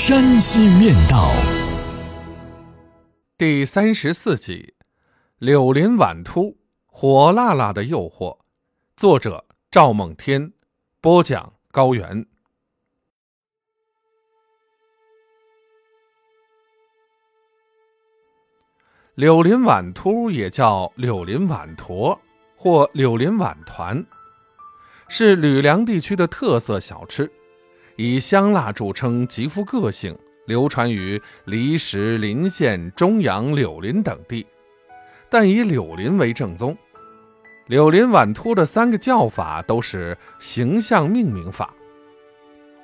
山西面道》第三十四集：柳林晚秃，火辣辣的诱惑。作者：赵梦天，播讲：高原。柳林晚秃也叫柳林晚坨或柳林晚团，是吕梁地区的特色小吃，以香辣著称，极富个性，流传于离石、临县、中阳、柳林等地，但以柳林为正宗。柳林碗托的三个叫法都是形象命名法。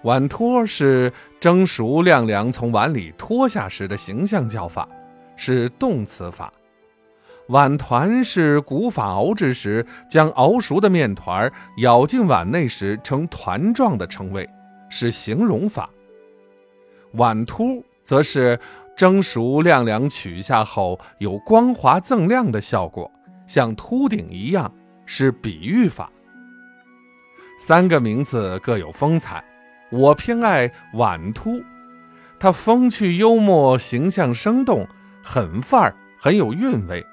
碗托是蒸熟晾凉从碗里脱下时的形象叫法。是动词法，碗团是古法熬制时将熬熟的面团舀进碗内时成团状的称谓，是形容法。碗秃则是蒸熟晾凉取下后有光滑锃亮的效果，像秃顶一样，是比喻法。三个名字各有风采，我偏爱碗秃，它风趣幽默，形象生动。很范儿，很有韵味。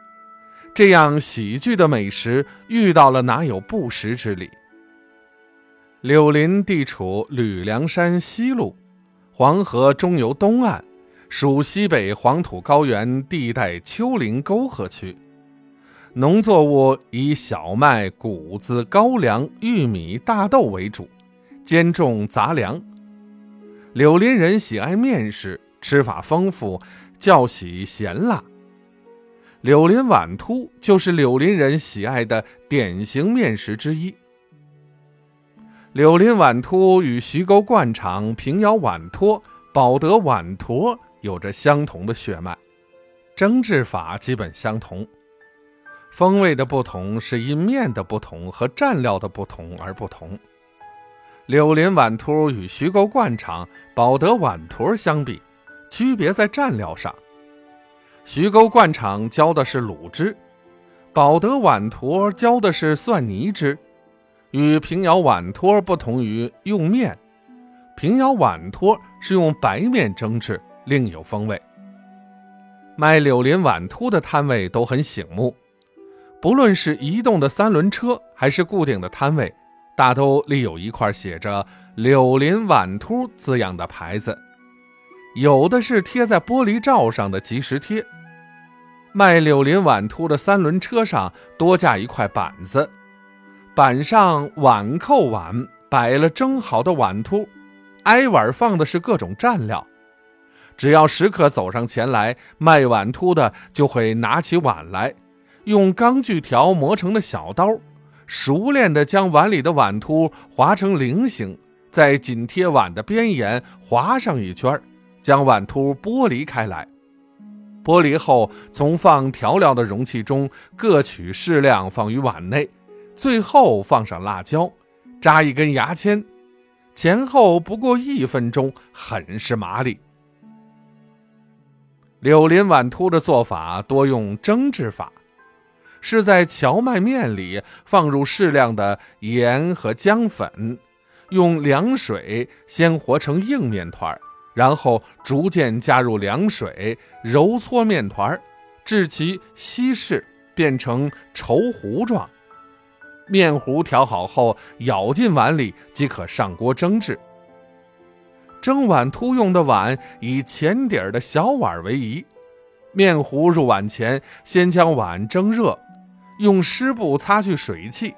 这样喜剧的美食，遇到了哪有不食之理？柳林地处吕梁山西麓，黄河中游东岸，属西北黄土高原地带丘陵沟壑区。农作物以小麦、谷子、高粱、玉米、大豆为主，兼种杂粮。柳林人喜爱面食，吃法丰富。较喜咸辣，柳林碗秃就是柳林人喜爱的典型面食之一。柳林碗托与徐沟灌肠、平遥碗托、保德碗坨有着相同的血脉，蒸制法基本相同，风味的不同是因面的不同和蘸料的不同而不同。柳林碗托与徐沟灌肠、保德碗坨相比。区别在蘸料上，徐沟灌肠浇的是卤汁，保德碗坨浇的是蒜泥汁，与平遥碗托不同于用面，平遥碗托是用白面蒸制，另有风味。卖柳林碗秃的摊位都很醒目，不论是移动的三轮车还是固定的摊位，大都立有一块写着“柳林碗秃”字样的牌子。有的是贴在玻璃罩上的即时贴，卖柳林碗秃的三轮车上多架一块板子，板上碗扣碗摆了蒸好的碗秃，挨碗放的是各种蘸料。只要食客走上前来，卖碗秃的就会拿起碗来，用钢锯条磨成的小刀，熟练地将碗里的碗秃划成菱形，再紧贴碗的边沿划上一圈。将碗秃剥离开来，剥离后从放调料的容器中各取适量放于碗内，最后放上辣椒，扎一根牙签，前后不过一分钟，很是麻利。柳林碗秃的做法多用蒸制法，是在荞麦面里放入适量的盐和姜粉，用凉水先和成硬面团。然后逐渐加入凉水，揉搓面团，至其稀释，变成稠糊状。面糊调好后，舀进碗里即可上锅蒸制。蒸碗秃用的碗以浅底儿的小碗为宜。面糊入碗前，先将碗蒸热，用湿布擦去水汽。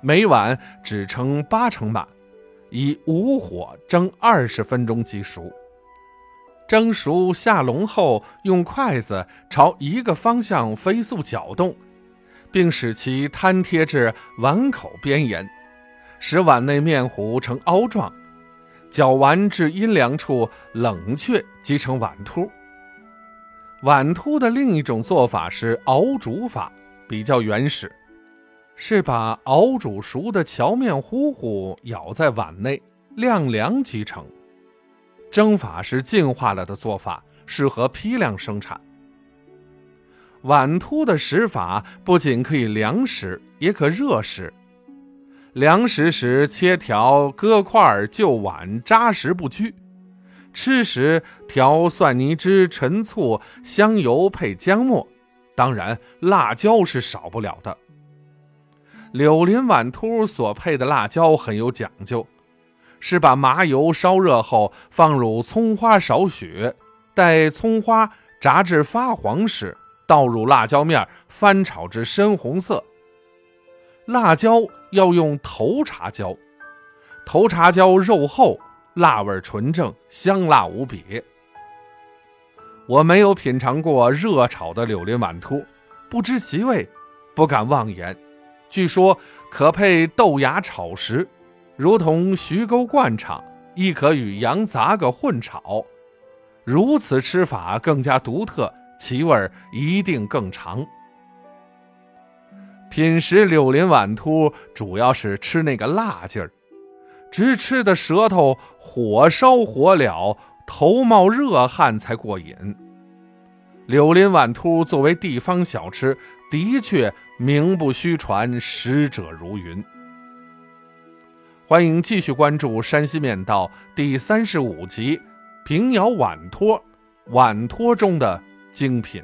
每碗只盛八成满。以无火蒸二十分钟即熟，蒸熟下笼后，用筷子朝一个方向飞速搅动，并使其摊贴至碗口边沿，使碗内面糊呈凹状。搅完至阴凉处冷却，即成碗凸。碗凸的另一种做法是熬煮法，比较原始，是把熬煮熟的荞面糊糊舀在碗内，晾凉即成。蒸法是进化了的做法，适合批量生产。碗秃的食法不仅可以凉食，也可热食。凉食时切条割块就碗，扎实不拘；吃时调蒜泥汁、陈醋、香油配姜末，当然辣椒是少不了的。柳林碗秃所配的辣椒很有讲究，是把麻油烧热后放入葱花少许，待葱花炸至发黄时，倒入辣椒面，翻炒至深红色。辣椒要用头茶椒，头茶椒肉厚，辣味纯正，香辣无比。我没有品尝过热炒的柳林碗秃，不知其味，不敢妄言。据说可配豆芽炒食，如同徐沟灌肠，亦可与羊杂个混炒。如此吃法更加独特，其味一定更长。品食柳林碗秃，主要是吃那个辣劲儿，直吃的舌头火烧火燎，头冒热汗才过瘾。柳林碗秃作为地方小吃，的确名不虚传，食者如云。欢迎继续关注《山西面道》第三十五集《平遥碗托》，碗托中的精品。